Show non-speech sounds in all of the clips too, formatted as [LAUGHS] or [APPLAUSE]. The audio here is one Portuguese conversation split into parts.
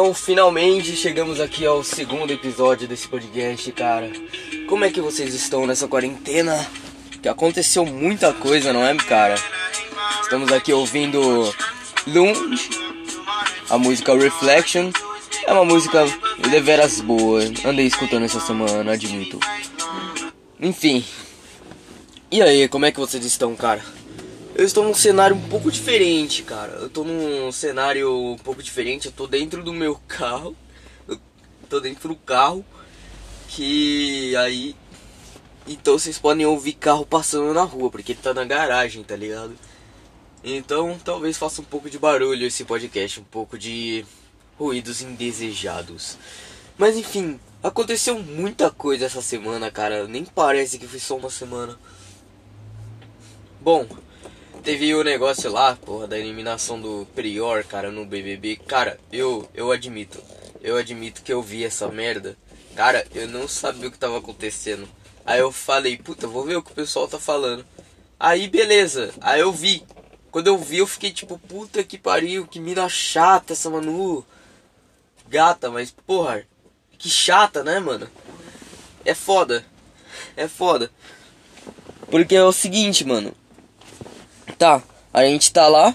então finalmente chegamos aqui ao segundo episódio desse podcast, cara. Como é que vocês estão nessa quarentena? Que aconteceu muita coisa, não é, cara? Estamos aqui ouvindo Loom, a música Reflection. É uma música deveras boa. Andei escutando essa semana, admito. Enfim. E aí, como é que vocês estão, cara? Eu estou num cenário um pouco diferente, cara. Eu estou num cenário um pouco diferente. Eu tô dentro do meu carro. Eu tô dentro do carro. Que aí. Então vocês podem ouvir carro passando na rua, porque ele tá na garagem, tá ligado? Então talvez faça um pouco de barulho esse podcast, um pouco de ruídos indesejados. Mas enfim, aconteceu muita coisa essa semana, cara. Nem parece que foi só uma semana. Bom, Teve o negócio lá, porra, da eliminação do Prior, cara, no BBB. Cara, eu, eu admito. Eu admito que eu vi essa merda. Cara, eu não sabia o que tava acontecendo. Aí eu falei, puta, vou ver o que o pessoal tá falando. Aí beleza, aí eu vi. Quando eu vi, eu fiquei tipo, puta que pariu, que mina chata essa Manu. Gata, mas porra, que chata, né, mano? É foda. É foda. Porque é o seguinte, mano. Tá, a gente tá lá.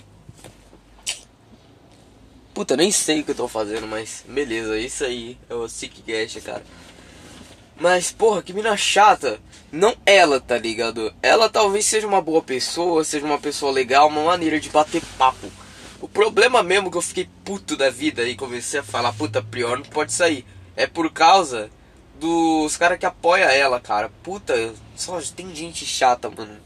Puta, nem sei o que eu tô fazendo, mas beleza, isso aí é o Sick Gash, cara. Mas, porra, que mina chata. Não ela, tá ligado? Ela talvez seja uma boa pessoa, seja uma pessoa legal, uma maneira de bater papo. O problema mesmo que eu fiquei puto da vida e comecei a falar, puta, Prior não pode sair. É por causa dos caras que apoia ela, cara. Puta, só tem gente chata, mano.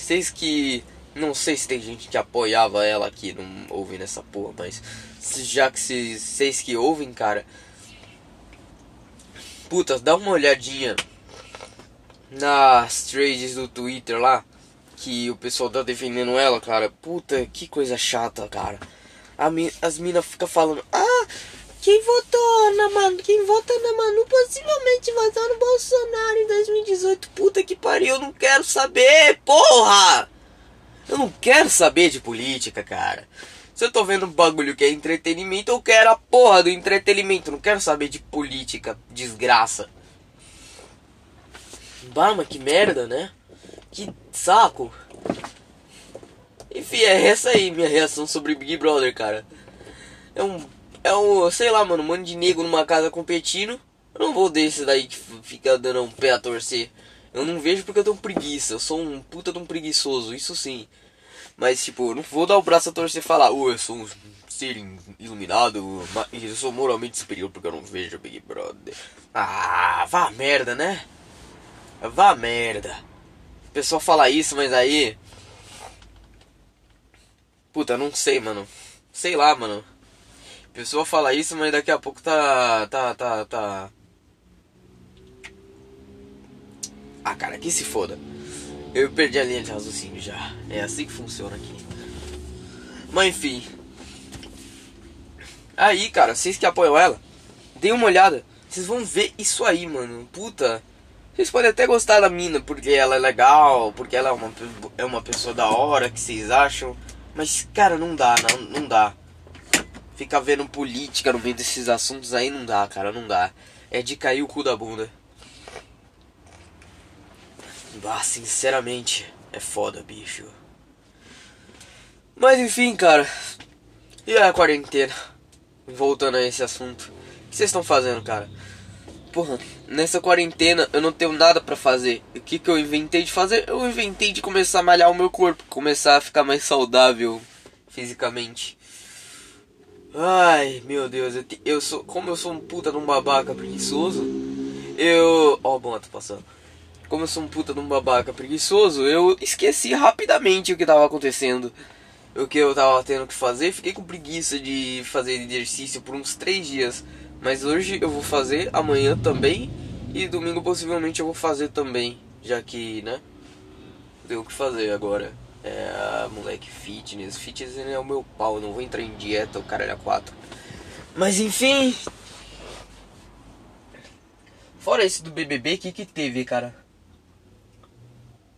Vocês que. Não sei se tem gente que apoiava ela aqui, não ouvindo essa porra, mas. Já que vocês que ouvem, cara. Puta, dá uma olhadinha nas trades do Twitter lá. Que o pessoal tá defendendo ela, cara. Puta, que coisa chata, cara. As minas ficam falando. Ah, quem votou na Manu, quem vota na Manu possivelmente votou no Bolsonaro em 2018. Puta que pariu, eu não quero saber, porra! Eu não quero saber de política, cara. Se eu tô vendo um bagulho que é entretenimento, eu quero a porra do entretenimento. Não quero saber de política, desgraça. Bama, que merda, né? Que saco. Enfim, é essa aí minha reação sobre Big Brother, cara. É um é um, sei lá, mano, um monte de nego numa casa competindo. Eu não vou desse daí que fica dando um pé a torcer. Eu não vejo porque eu tenho preguiça. Eu sou um puta de um preguiçoso, isso sim. Mas, tipo, eu não vou dar o braço a torcer e falar, oh, eu sou um ser iluminado, eu sou moralmente superior porque eu não vejo Big Brother. Ah, vá merda, né? Vá merda. O pessoal fala isso, mas aí. Puta, não sei, mano. Sei lá, mano. Pessoa fala isso, mas daqui a pouco tá. tá. tá. tá. Ah, cara, que se foda. Eu perdi a linha de raciocínio já. É assim que funciona aqui. Mas enfim. Aí, cara, vocês que apoiam ela, deem uma olhada. Vocês vão ver isso aí, mano. Puta. Vocês podem até gostar da mina porque ela é legal, porque ela é uma, é uma pessoa da hora que vocês acham. Mas, cara, não dá, não, não dá. Ficar vendo política no meio desses assuntos aí não dá, cara, não dá. É de cair o cu da bunda. Ah, sinceramente, é foda, bicho. Mas enfim, cara. E a quarentena? Voltando a esse assunto. O que vocês estão fazendo, cara? Porra, nessa quarentena eu não tenho nada para fazer. O que, que eu inventei de fazer? Eu inventei de começar a malhar o meu corpo, começar a ficar mais saudável fisicamente. Ai, meu Deus, eu, eu sou. Como eu sou um puta de um babaca preguiçoso, eu. Ó, oh, bom, tô passando. Como eu sou um puta de um babaca preguiçoso, eu esqueci rapidamente o que tava acontecendo. O que eu tava tendo que fazer. Fiquei com preguiça de fazer exercício por uns três dias. Mas hoje eu vou fazer, amanhã também. E domingo possivelmente eu vou fazer também. Já que, né? Tem o que fazer agora. É, moleque, fitness. Fitness é o meu pau. Eu não vou entrar em dieta, o cara é quatro. Mas enfim. Fora esse do BBB, o que que teve, cara?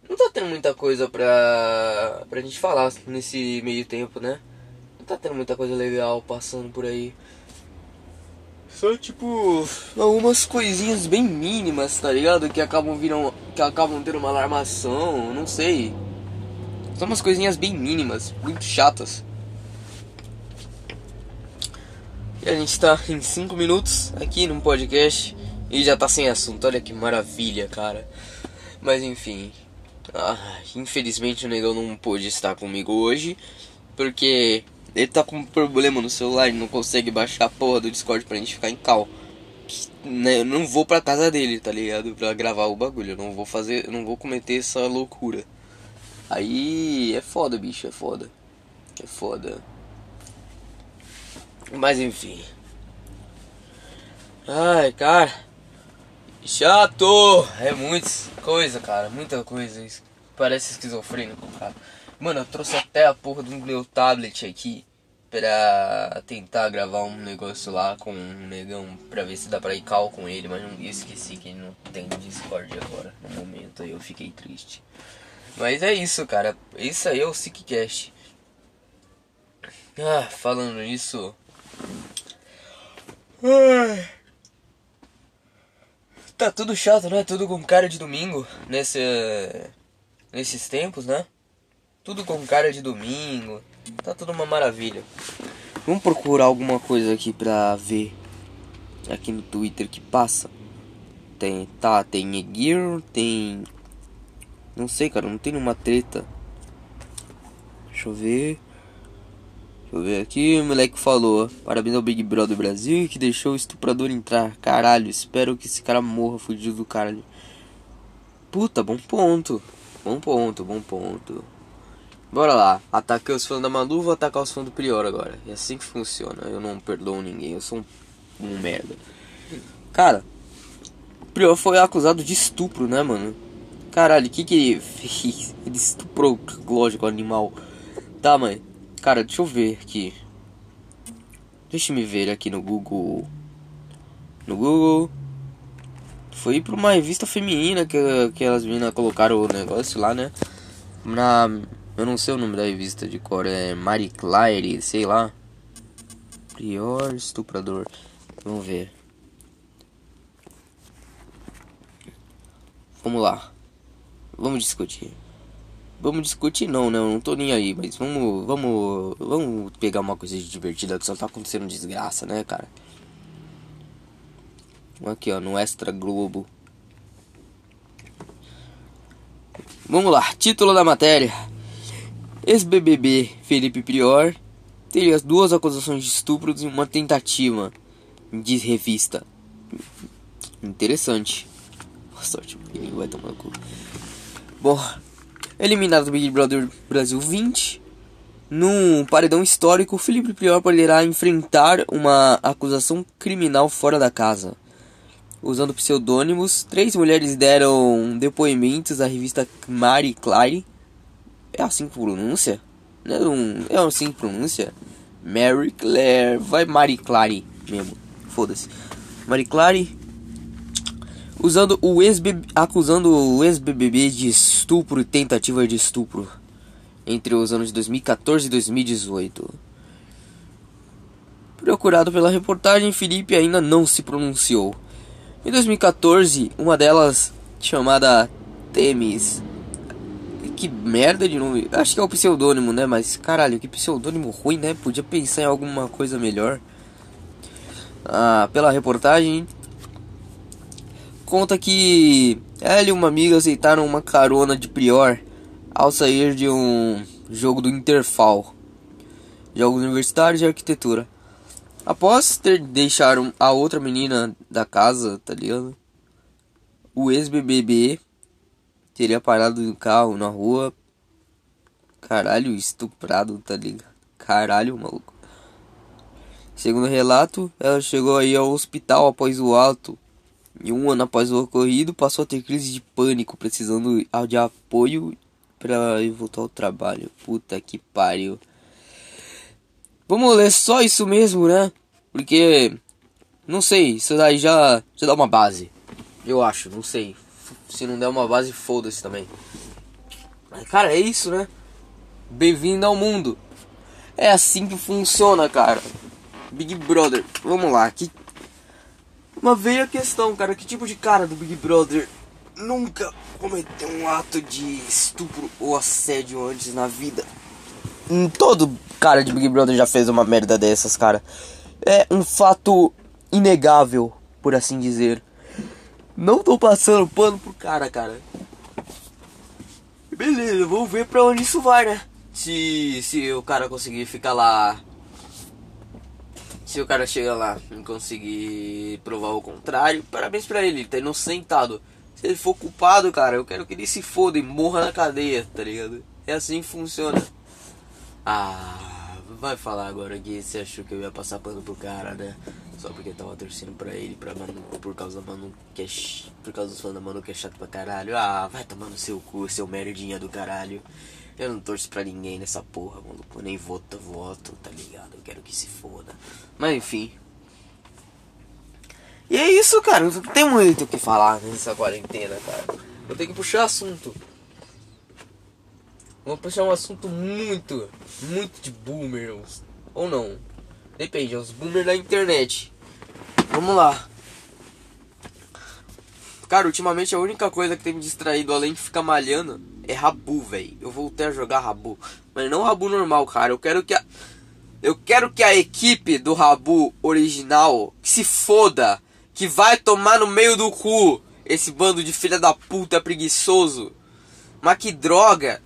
Não tá tendo muita coisa pra, pra gente falar nesse meio tempo, né? Não tá tendo muita coisa legal passando por aí. Só tipo algumas coisinhas bem mínimas, tá ligado? Que acabam viram. que acabam tendo uma alarmação, não sei. São umas coisinhas bem mínimas, muito chatas. E a gente tá em 5 minutos aqui num podcast e já tá sem assunto. Olha que maravilha, cara. Mas enfim. Ah, infelizmente o negão não pôde estar comigo hoje. Porque ele tá com um problema no celular e não consegue baixar a porra do Discord pra gente ficar em cal. Né, eu não vou pra casa dele, tá ligado? Pra gravar o bagulho. Eu não vou fazer. Não vou cometer essa loucura. Aí é foda, bicho, é foda. É foda. Mas enfim. Ai, cara. Chato! É muita coisa, cara. Muita coisa. Parece esquizofrênico, cara. Mano, eu trouxe até a porra do meu tablet aqui pra tentar gravar um negócio lá com um negão pra ver se dá pra ir cal com ele, mas não esqueci que não tem Discord agora no momento aí eu fiquei triste. Mas é isso, cara. Isso aí é o Sickcast. Ah, falando nisso, Tá tudo chato, né? Tudo com cara de domingo nesse, nesses tempos, né? Tudo com cara de domingo. Tá tudo uma maravilha. Vamos procurar alguma coisa aqui pra ver aqui no Twitter que passa. Tem, tá, tem Egir, tem. Não sei, cara, não tem nenhuma treta. Deixa eu ver. Deixa eu ver aqui, o moleque falou. Parabéns ao Big Brother Brasil que deixou o estuprador entrar. Caralho, espero que esse cara morra fudido do caralho. Puta, bom ponto. Bom ponto, bom ponto. Bora lá. Ataquei os fãs da Manu, vou atacar os fãs do Prior agora. É assim que funciona. Eu não perdoo ninguém, eu sou um, um merda. Cara, o Prior foi acusado de estupro, né, mano? Caralho, o que que ele fez? [LAUGHS] Ele estuprou, lógico, animal. Tá, mãe. Cara, deixa eu ver aqui. Deixa me ver aqui no Google. No Google. Foi pra uma revista feminina que, que elas meninas colocaram o negócio lá, né? Na. Eu não sei o nome da revista de cor, é Marie Claire, sei lá. Prior estuprador. Vamos ver. Vamos lá. Vamos discutir. Vamos discutir não, né? Eu não tô nem aí, mas vamos, vamos, vamos pegar uma coisa divertida que só tá acontecendo desgraça, né, cara? Aqui, ó, no Extra Globo. Vamos lá, título da matéria. Ex-BBB Felipe Prior teria duas acusações de estupro e uma tentativa de revista. Interessante. Boa sorte, ele vai tomar cu. Bom, Eliminado do Big Brother Brasil 20. Num paredão histórico, Felipe Prior poderá enfrentar uma acusação criminal fora da casa. Usando pseudônimos, três mulheres deram depoimentos à revista Marie Claire. É assim que pronuncia? Não é, um, é assim que pronuncia? Mary Claire. Vai Marie Claire mesmo. Foda-se. Marie Claire usando o ex acusando o ex-BBB de estupro e tentativa de estupro entre os anos de 2014 e 2018. Procurado pela reportagem, Felipe ainda não se pronunciou. Em 2014, uma delas, chamada Temis. Que merda de nome. Acho que é o pseudônimo, né? Mas caralho, que pseudônimo ruim, né? Podia pensar em alguma coisa melhor. Ah, pela reportagem, conta que ela e uma amiga aceitaram uma carona de Prior ao sair de um jogo do Interfal, Jogos Universitários de Arquitetura. Após ter deixado a outra menina da casa, tá ligado? O ex-BBB teria parado no carro na rua. Caralho, estuprado, tá ligado? Caralho, maluco. Segundo relato, ela chegou aí ao hospital após o alto e um ano após o ocorrido, passou a ter crise de pânico, precisando de apoio para voltar ao trabalho. Puta que pariu. Vamos ler só isso mesmo, né? Porque não sei, isso daí já, já dá uma base. Eu acho, não sei. Se não der uma base, foda-se também. Cara, é isso, né? Bem-vindo ao mundo. É assim que funciona, cara. Big Brother, vamos lá. Que... Uma veio a questão, cara. Que tipo de cara do Big Brother nunca cometeu um ato de estupro ou assédio antes na vida? Hum, todo cara de Big Brother já fez uma merda dessas, cara. É um fato inegável, por assim dizer. Não tô passando pano pro cara, cara. Beleza, vamos ver pra onde isso vai, né? Se, se o cara conseguir ficar lá. Se o cara chega lá e conseguir provar o contrário, parabéns pra ele, tá inocentado. Se ele for culpado, cara, eu quero que ele se foda e morra na cadeia, tá ligado? É assim que funciona. Ah, vai falar agora que você achou que eu ia passar pano pro cara, né? Só porque tava torcendo pra ele, pra Manu, por causa da Manu que é por causa dos fãs da Manu que é chato pra caralho. Ah, vai tomar no seu cu, seu merdinha do caralho. Eu não torço pra ninguém nessa porra, maluco. Eu nem voto, voto, tá ligado? Eu quero que se foda. Mas enfim. E é isso, cara. Não tem muito o que falar nessa quarentena, cara. Eu tenho que puxar assunto. Vou puxar um assunto muito, muito de boomers. Ou não. Depende, é os boomers da internet. Vamos lá. Cara, ultimamente a única coisa que tem me distraído, além de ficar malhando, é Rabu, velho. Eu voltei a jogar Rabu. Mas não Rabu normal, cara. Eu quero que a. Eu quero que a equipe do Rabu original se foda. Que vai tomar no meio do cu. Esse bando de filha da puta preguiçoso. Mas que droga.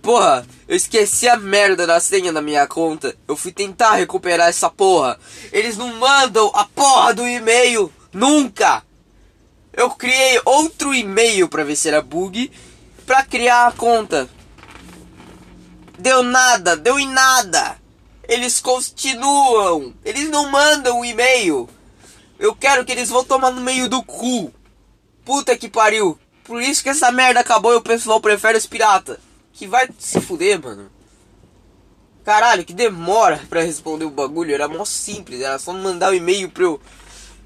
Porra, eu esqueci a merda da senha da minha conta. Eu fui tentar recuperar essa porra. Eles não mandam a porra do e-mail. Nunca. Eu criei outro e-mail pra ver se era bug. Pra criar a conta. Deu nada, deu em nada. Eles continuam. Eles não mandam o e-mail. Eu quero que eles vão tomar no meio do cu. Puta que pariu. Por isso que essa merda acabou e o pessoal prefere os piratas. Que vai se fuder, mano. Caralho, que demora pra responder o bagulho. Era mó simples, era só mandar o um e-mail pro.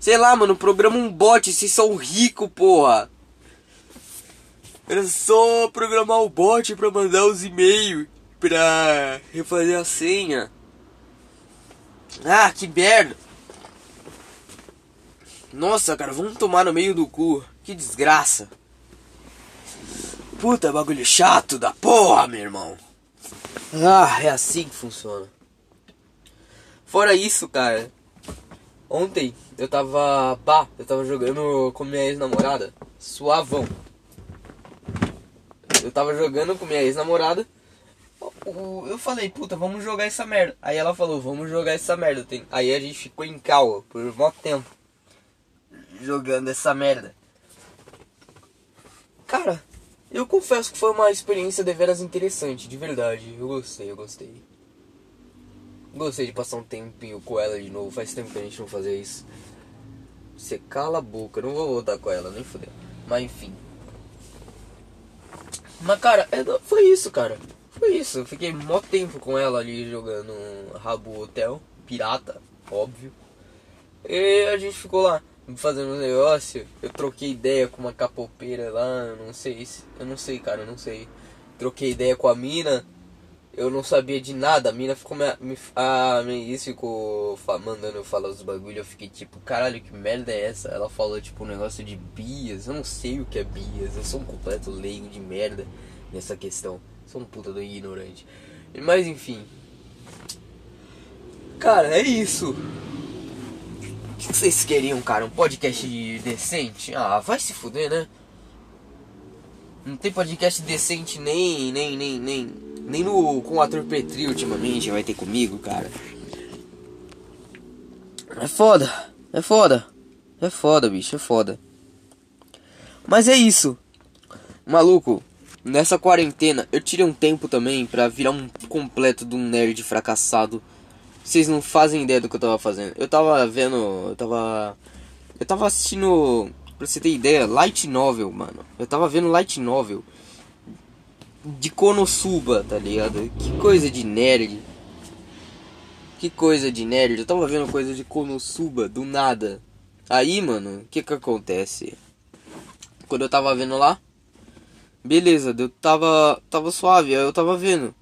Sei lá, mano, programa um bot, se são rico, porra. Era só programar o bot pra mandar os e-mails pra refazer a senha. Ah, que merda. Nossa, cara, vamos tomar no meio do cu. Que desgraça. Puta bagulho chato da porra, meu irmão. Ah, é assim que funciona. Fora isso, cara. Ontem eu tava. Pá, eu tava jogando com minha ex-namorada. Suavão. Eu tava jogando com minha ex-namorada. Eu falei, puta, vamos jogar essa merda. Aí ela falou, vamos jogar essa merda. Aí a gente ficou em cal por um tempo. Jogando essa merda. Cara, eu confesso que foi uma experiência deveras interessante, de verdade. Eu gostei, eu gostei. Gostei de passar um tempinho com ela de novo. Faz tempo que a gente não fazia isso. Você cala a boca, não vou voltar com ela, nem fudeu. Mas enfim. Mas cara, é, foi isso, cara. Foi isso. Eu fiquei mó tempo com ela ali jogando Rabo Hotel. Pirata, óbvio. E a gente ficou lá fazendo um negócio, eu troquei ideia com uma capopeira lá, não sei se. Eu não sei, cara, eu não sei. Troquei ideia com a mina, eu não sabia de nada, a mina ficou me. me a minha ficou mandando eu falar os bagulho, eu fiquei tipo, caralho, que merda é essa? Ela falou tipo um negócio de bias, eu não sei o que é bias, eu sou um completo leigo de merda nessa questão. Sou um puta do ignorante. Mas enfim. Cara, é isso que vocês queriam, cara? Um podcast decente? Ah, vai se fuder, né? Não tem podcast decente nem, nem, nem, nem, nem no, com o ator Petri ultimamente vai ter comigo, cara. É foda, é foda, é foda, bicho, é foda. Mas é isso, maluco. Nessa quarentena eu tirei um tempo também pra virar um completo de um nerd fracassado vocês não fazem ideia do que eu tava fazendo. Eu tava vendo. Eu tava. Eu tava assistindo. Pra você ter ideia, Light Novel, mano. Eu tava vendo Light Novel. De Konosuba, tá ligado? Que coisa de nerd. Que coisa de nerd. Eu tava vendo coisa de Konosuba do nada. Aí, mano, o que que acontece? Quando eu tava vendo lá. Beleza, eu tava. Tava suave, aí eu tava vendo.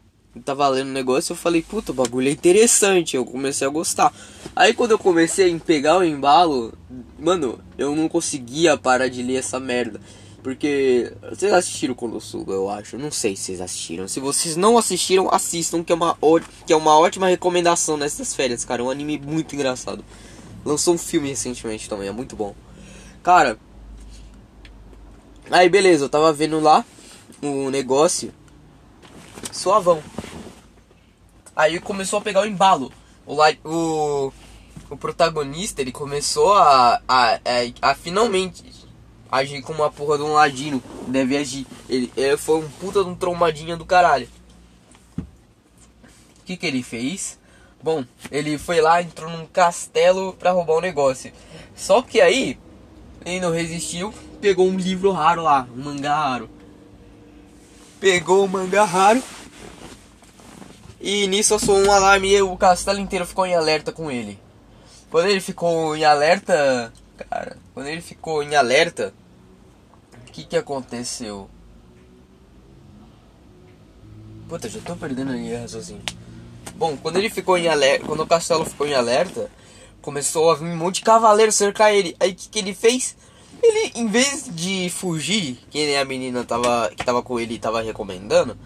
tava lendo o negócio, eu falei, puta, o bagulho é interessante, eu comecei a gostar. Aí quando eu comecei a pegar o embalo, mano, eu não conseguia parar de ler essa merda. Porque vocês assistiram Konosuba, eu acho. Não sei se vocês assistiram. Se vocês não assistiram, assistam, que é uma, que é uma ótima recomendação nessas férias, cara. É um anime muito engraçado. Lançou um filme recentemente também, é muito bom. Cara, aí beleza, eu tava vendo lá o negócio. Suavão. Aí começou a pegar o embalo. O, o, o protagonista, ele começou a, a, a, a finalmente agir como uma porra de um ladino deve agir. Ele, ele foi um puta de um trombadinha do caralho. O que que ele fez? Bom, ele foi lá, entrou num castelo pra roubar um negócio. Só que aí, ele não resistiu, pegou um livro raro lá, um mangá raro. Pegou o mangá raro. E nisso soou um alarme e o castelo inteiro ficou em alerta com ele. Quando ele ficou em alerta, cara, quando ele ficou em alerta, o que que aconteceu? Puta, já tô perdendo a linha raciocínio. Bom, quando ele ficou em alerta, quando o castelo ficou em alerta, começou a vir um monte de cavaleiro cercar ele. Aí o que, que ele fez? Ele, em vez de fugir, que nem a menina tava, que tava com ele tava recomendando,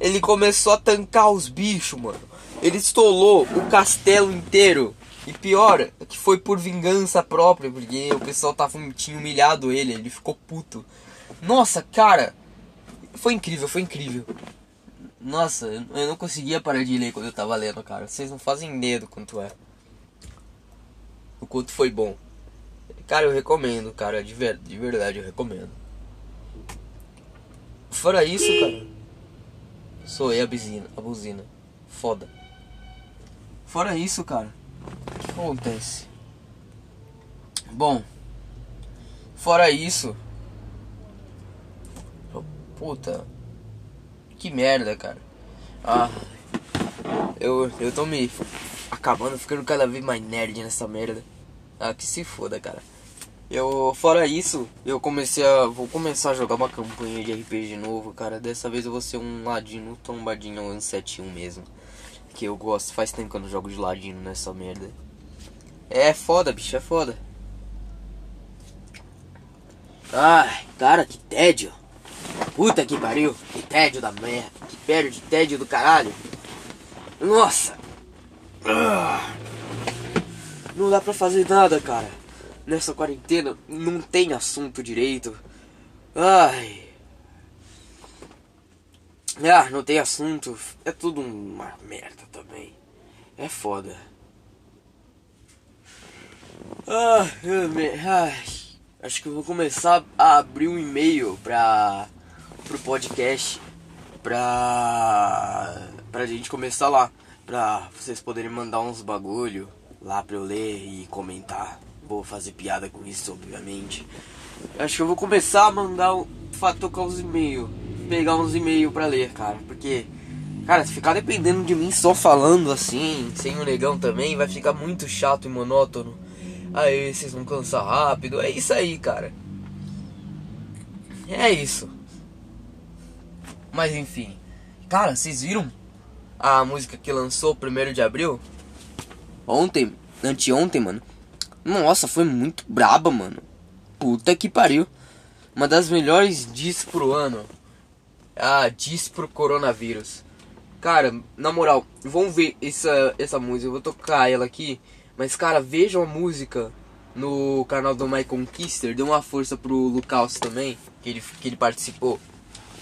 ele começou a tancar os bichos, mano. Ele estolou o castelo inteiro. E pior, é que foi por vingança própria, porque o pessoal tava, tinha humilhado ele, ele ficou puto. Nossa, cara, foi incrível, foi incrível. Nossa, eu não conseguia parar de ler quando eu tava lendo, cara. Vocês não fazem ideia do quanto é. O quanto foi bom. Cara, eu recomendo, cara, de, ver, de verdade eu recomendo. Fora isso, cara. Sou a buzina, a buzina. Foda. Fora isso, cara acontece? Bom, fora isso. Puta. Que merda, cara. Ah. Eu, eu tô me acabando, ficando cada vez mais nerd nessa merda. Ah, que se foda, cara. Eu, fora isso, eu comecei a. Vou começar a jogar uma campanha de RPG novo, cara. Dessa vez eu vou ser um ladino tombadinho 171 mesmo. Que eu gosto, faz tempo que eu não jogo de ladino nessa merda. É foda, bicho, é foda. Ai, cara, que tédio. Puta que pariu. Que tédio da merda. Que tédio de tédio do caralho. Nossa. Não dá pra fazer nada, cara. Nessa quarentena não tem assunto direito. Ai. Ah, não tem assunto. É tudo uma merda também. É foda. Ah, me... Acho que eu vou começar a abrir um e-mail pra pro podcast pra pra gente começar lá, pra vocês poderem mandar uns bagulho lá pra eu ler e comentar. Vou fazer piada com isso, obviamente. Acho que eu vou começar a mandar, tocar uns e-mails, pegar uns e-mails pra ler, cara, porque Cara, se ficar dependendo de mim só falando assim, sem o negão também, vai ficar muito chato e monótono. Aí vocês vão cansar rápido. É isso aí, cara. É isso. Mas enfim. Cara, vocês viram a música que lançou primeiro de abril? Ontem, anteontem, mano. Nossa, foi muito braba, mano. Puta que pariu. Uma das melhores diz pro ano. Ah, diz pro coronavírus. Cara, na moral, vamos ver essa, essa música. Eu vou tocar ela aqui. Mas, cara, vejam a música no canal do My Conquister. Dê uma força pro Lucas também, que ele, que ele participou.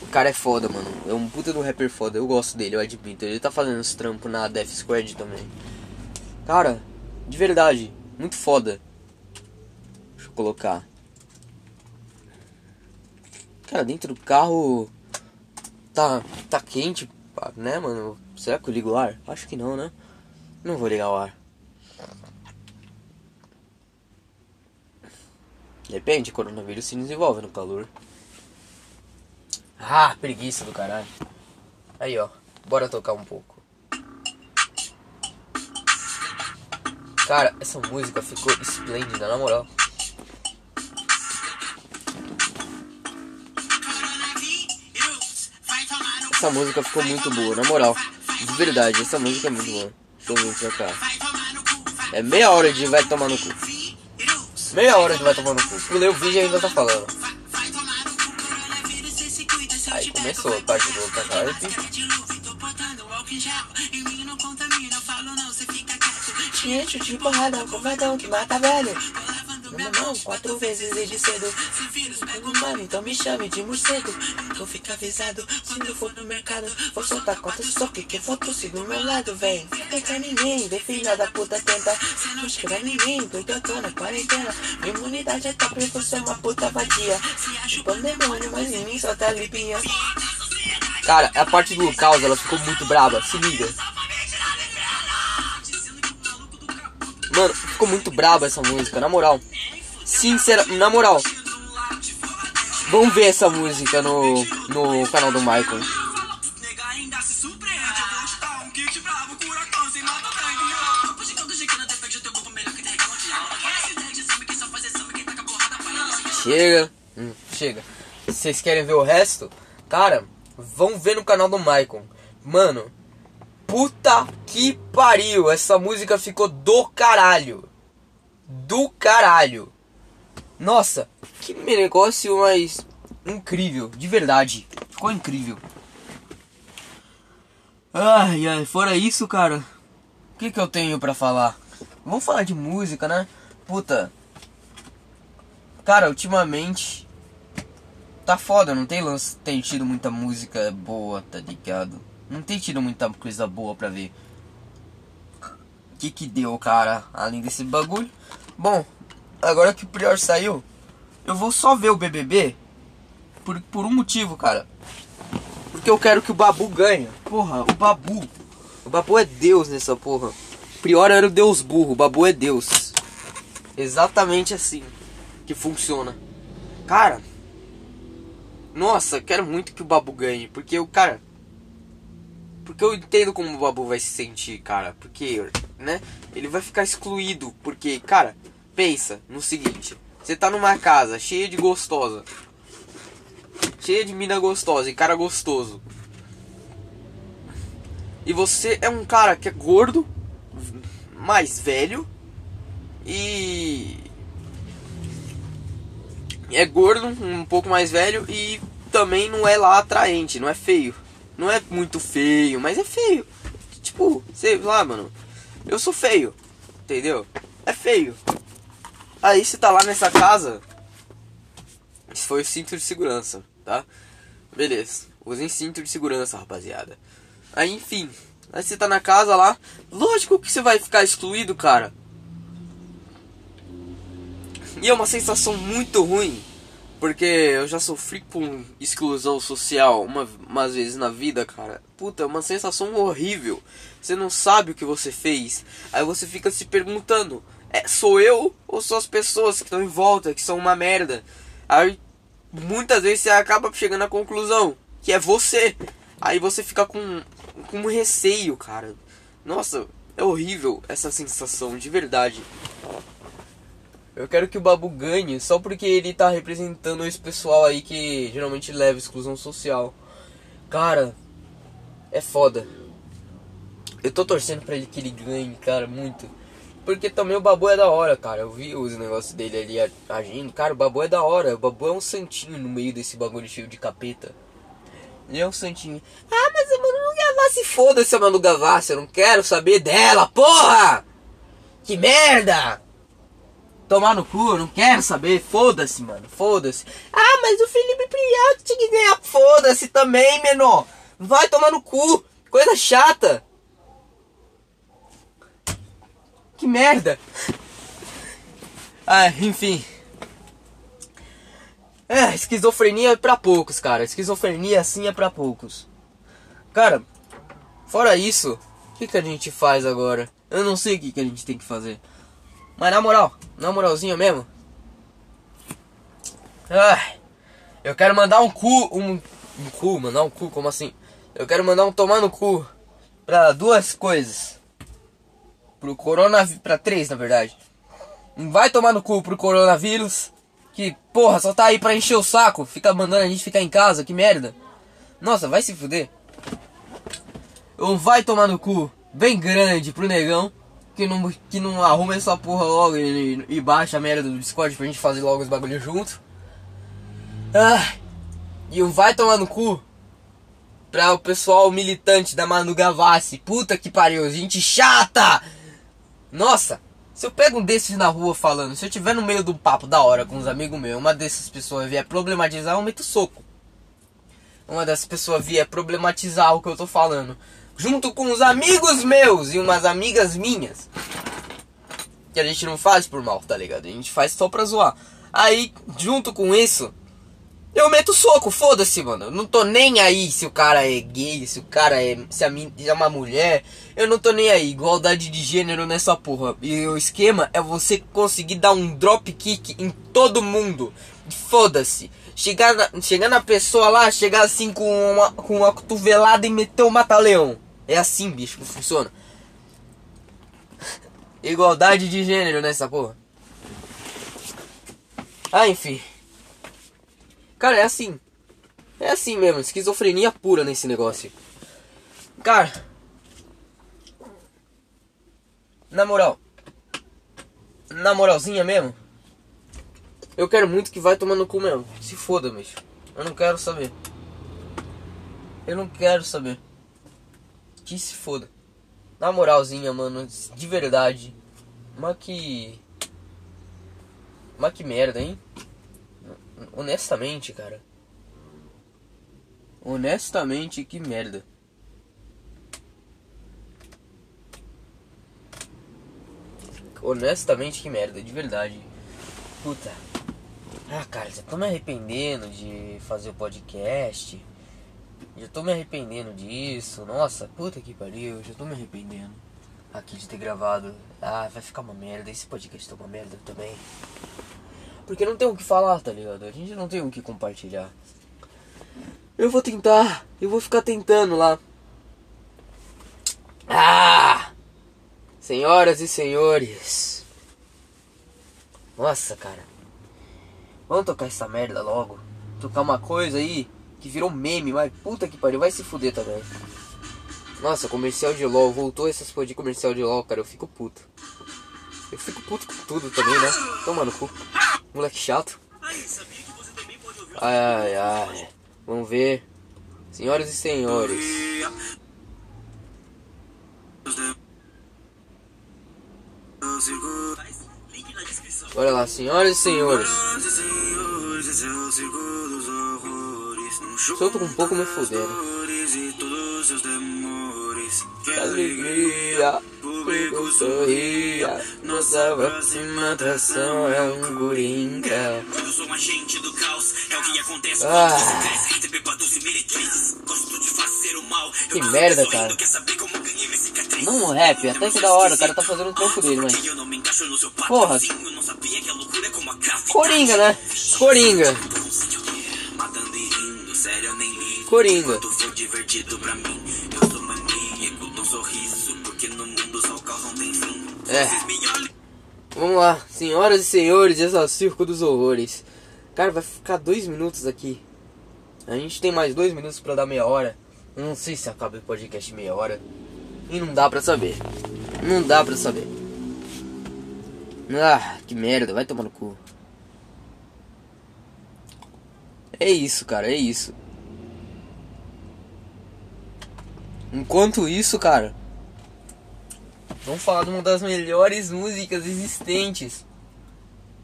O cara é foda, mano. É um puta do rapper foda. Eu gosto dele, eu admito. Ele tá fazendo os trampos na Death Squad também. Cara, de verdade, muito foda. Deixa eu colocar. Cara, dentro do carro tá tá quente, né, mano? Será que eu ligo o ar? Acho que não, né? Não vou ligar o ar. Depende, coronavírus se desenvolve no calor. Ah, preguiça do caralho. Aí, ó. Bora tocar um pouco. Cara, essa música ficou esplêndida, na moral. Essa música ficou muito boa, na moral. De verdade, essa música é muito boa. Deixa eu pra cá. É meia hora de vai tomar no cu. Meia hora de vai tomar no cu. Pulei o vídeo e ainda tá falando. Aí começou a parte do outra Enche de porrada, covardão que mata velho. Não, não, quatro vezes desde cedo. Se vírus, pega o mano, então me chame de morcego. Vou ficar avisado, se eu for pro mercado, vou soltar conta só que quem for tossido do meu lado, vem. Fica ninguém, vem filha da puta tenta. Se não chega ninguém, porque eu tô na quarentena. Minha imunidade é top, você é uma puta vadia. Se acha o demônio, mas em mim só tá limpinha. Cara, a parte do caos, ela ficou muito braba, se liga. Mano, ficou muito braba essa música, na moral. Sincera, na moral. Vamos ver essa música no, no canal do Michael. Chega, hum, chega. Vocês querem ver o resto? Cara, vão ver no canal do Michael. Mano, Puta que pariu, essa música ficou do caralho. Do caralho. Nossa, que negócio mais incrível, de verdade. Ficou incrível. Ai, ai, fora isso, cara. O que, que eu tenho para falar? Vamos falar de música, né? Puta. Cara, ultimamente tá foda, não tem lance, tem tido muita música boa, tá ligado? Não tem tido muita coisa boa pra ver. Que que deu, cara, além desse bagulho? Bom, agora que o Prior saiu, eu vou só ver o BBB por, por um motivo, cara. Porque eu quero que o Babu ganhe. Porra, o Babu. O Babu é Deus nessa porra. Prior era o Deus burro, o Babu é Deus. Exatamente assim que funciona. Cara, nossa, quero muito que o Babu ganhe. Porque o cara, porque eu entendo como o Babu vai se sentir, cara. Porque, né? Ele vai ficar excluído. Porque, cara, pensa no seguinte: você tá numa casa cheia de gostosa. Cheia de mina gostosa e cara gostoso. E você é um cara que é gordo, mais velho e. É gordo, um pouco mais velho e também não é lá atraente, não é feio. Não é muito feio, mas é feio. Tipo, sei lá, mano. Eu sou feio. Entendeu? É feio. Aí você tá lá nessa casa. Esse foi o cinto de segurança, tá? Beleza. Usem cinto de segurança, rapaziada. Aí, enfim. Aí você tá na casa lá. Lógico que você vai ficar excluído, cara. E é uma sensação muito ruim. Porque eu já sofri com exclusão social uma, umas vezes na vida, cara. Puta, é uma sensação horrível. Você não sabe o que você fez. Aí você fica se perguntando: é, sou eu ou são as pessoas que estão em volta, que são uma merda? Aí muitas vezes você acaba chegando à conclusão que é você. Aí você fica com, com um receio, cara. Nossa, é horrível essa sensação, de verdade. Eu quero que o Babu ganhe só porque ele tá representando esse pessoal aí que geralmente leva exclusão social. Cara, é foda. Eu tô torcendo pra ele que ele ganhe, cara, muito. Porque também o Babu é da hora, cara. Eu vi os negócios dele ali agindo. Cara, o Babu é da hora. O Babu é um santinho no meio desse bagulho cheio de capeta. Ele é um santinho. Ah, mas a Manu Gavassi, foda-se a Manu Gavassi. Eu não quero saber dela, porra! Que merda! Tomar no cu, não quero saber, foda-se, mano, foda-se. Ah, mas o Felipe Priato tinha que ganhar, foda-se também, menor. Vai tomar no cu, coisa chata. Que merda. Ah, enfim. É, esquizofrenia é pra poucos, cara. Esquizofrenia assim é pra poucos. Cara, fora isso, o que, que a gente faz agora? Eu não sei o que, que a gente tem que fazer. Mas na moral, na moralzinha mesmo. Ai, eu quero mandar um cu. Um, um cu, mandar um cu, como assim? Eu quero mandar um tomar no cu pra duas coisas. Pro coronavírus. Pra três, na verdade. Vai tomar no cu pro coronavírus. Que, porra, só tá aí pra encher o saco. Fica mandando a gente ficar em casa, que merda. Nossa, vai se fuder. Um vai tomar no cu bem grande pro negão. Que não, que não arruma essa porra logo e, e baixa a merda do Discord pra gente fazer logo os bagulhos junto. Ah, e um vai tomar no cu pra o pessoal militante da Manu Gavassi. Puta que pariu, gente chata! Nossa, se eu pego um desses na rua falando, se eu tiver no meio do papo da hora com uns amigos meus, uma dessas pessoas vier problematizar, eu meto soco. Uma dessas pessoas vier problematizar o que eu tô falando, junto com uns amigos meus e umas amigas minhas. Que a gente não faz por mal, tá ligado? A gente faz só pra zoar. Aí, junto com isso, eu meto soco, foda-se, mano. Eu não tô nem aí se o cara é gay, se o cara é. Se a é uma mulher. Eu não tô nem aí. Igualdade de gênero nessa porra. E o esquema é você conseguir dar um drop kick em todo mundo. Foda-se. Chegar na, chegar na pessoa lá, chegar assim com uma, com uma cotovelada e meter o um mata-leão. É assim, bicho, que funciona. Igualdade de gênero nessa porra. Ah, enfim. Cara, é assim. É assim mesmo, esquizofrenia pura nesse negócio. Cara. Na moral. Na moralzinha mesmo. Eu quero muito que vai tomar no cu mesmo. Se foda, bicho. Eu não quero saber. Eu não quero saber. Que se foda. Na moralzinha, mano. De verdade. Mas que. Mas que merda, hein? Honestamente, cara. Honestamente, que merda. Honestamente, que merda, de verdade. Puta. Ah, cara, já tô me arrependendo de fazer o podcast. Já tô me arrependendo disso. Nossa, puta que pariu, já tô me arrependendo aqui de ter gravado. Ah, vai ficar uma merda. Esse podcast tá uma merda também. Porque não tem o que falar, tá ligado? A gente não tem o que compartilhar. Eu vou tentar. Eu vou ficar tentando lá. Ah! Senhoras e senhores. Nossa, cara. Vamos tocar essa merda logo. Tocar uma coisa aí que virou meme, mas puta que pariu. Vai se fuder também. Nossa, comercial de LOL. Voltou essas porra de comercial de LOL, cara. Eu fico puto. Eu fico puto com tudo também, né? Toma no cu. Moleque chato. Ai, ai, ai. Vamos ver. Senhoras e senhores. Olha lá, senhoras e senhores. Só tô com um pouco me fudendo. Que alegria público sorria. Nossa próxima atração é um coringa. Eu sou um agente do caos, é o que acontece ah. quando você cresce entre e meretrizes. Gosto de fazer o mal. Que merda, cara. Não, rap, até que da hora, o cara tá fazendo o trampo dele, mas. Porra. Coringa, né? Coringa. Coringa. É. Vamos lá, senhoras e senhores, esse é o circo dos horrores. Cara, vai ficar dois minutos aqui. A gente tem mais dois minutos para dar meia hora. Não sei se acaba o podcast meia hora. E não dá pra saber. Não dá pra saber. Ah, que merda, vai tomar no cu. É isso, cara, é isso. Enquanto isso, cara, vamos falar de uma das melhores músicas existentes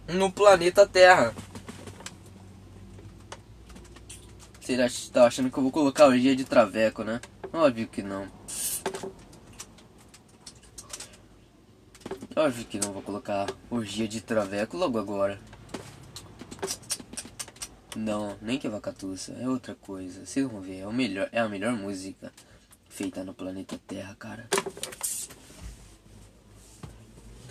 no planeta Terra. Você tá achando que eu vou colocar o dia de traveco, né? Óbvio que não. Óbvio que não vou colocar orgia de traveco logo agora. Não, nem que vacatuça, é outra coisa. Vocês vão ver, é, o melhor, é a melhor música feita no planeta Terra, cara.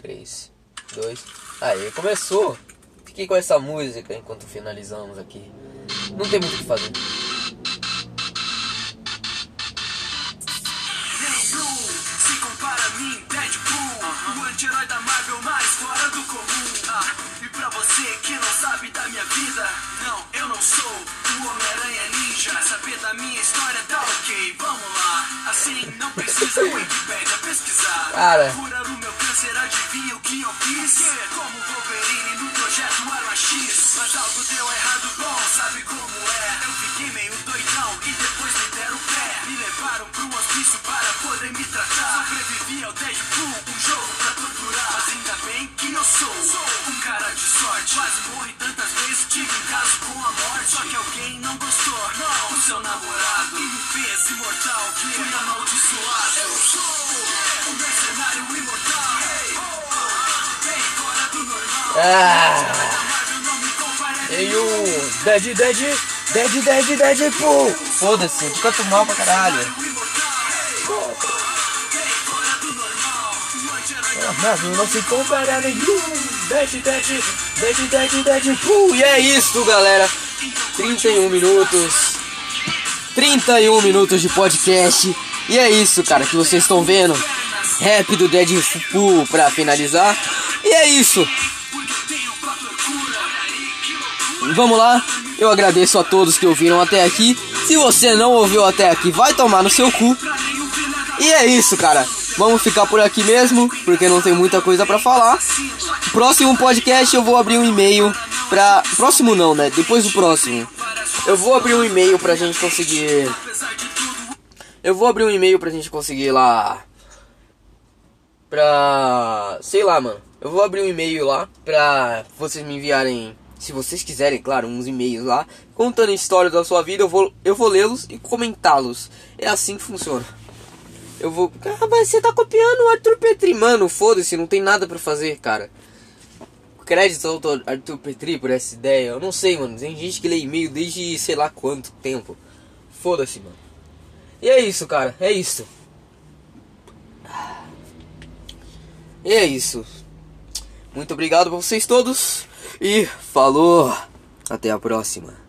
3, 2. Aí, começou. Fiquei com essa música enquanto finalizamos aqui. Não tem muito o que fazer. O anti-herói da Marvel mais fora do comum. Ah, e pra você que não sabe da minha vida, não, eu não sou o Homem-Aranha Ninja. Saber da minha história tá ok, vamos lá. Cara. Quase morri tantas vezes, tive um caso com a morte. Só que alguém não gostou não, do seu namorado. Ah. E o Dead, Dead, Dead, Dead, Deadpool. Foda-se, eu canto mal pra caralho. Mas não se compara nenhum. Dead, Dead, Dead, Dead, Deadpool. E é isso, galera. 31 minutos. 31 minutos de podcast. E é isso, cara, que vocês estão vendo. Rap do Deadpool pra finalizar. E é isso. Vamos lá. Eu agradeço a todos que ouviram até aqui. Se você não ouviu até aqui, vai tomar no seu cu. E é isso, cara. Vamos ficar por aqui mesmo, porque não tem muita coisa pra falar. Próximo podcast eu vou abrir um e-mail pra. Próximo não, né? Depois do próximo. Eu vou abrir um e-mail pra gente conseguir. Eu vou abrir um e-mail pra gente conseguir lá. Pra. Sei lá, mano. Eu vou abrir um e-mail lá pra vocês me enviarem. Se vocês quiserem, claro, uns e-mails lá. Contando histórias da sua vida, eu vou, eu vou lê-los e comentá-los. É assim que funciona. Eu vou. Ah, mas você tá copiando o Arthur Petri. Mano, foda-se, não tem nada pra fazer, cara. Crédito ao. Arthur Petri por essa ideia. Eu não sei, mano. Tem gente que lê e-mail desde sei lá quanto tempo. Foda-se, mano. E é isso, cara. É isso. E é isso. Muito obrigado pra vocês todos. E falou. Até a próxima.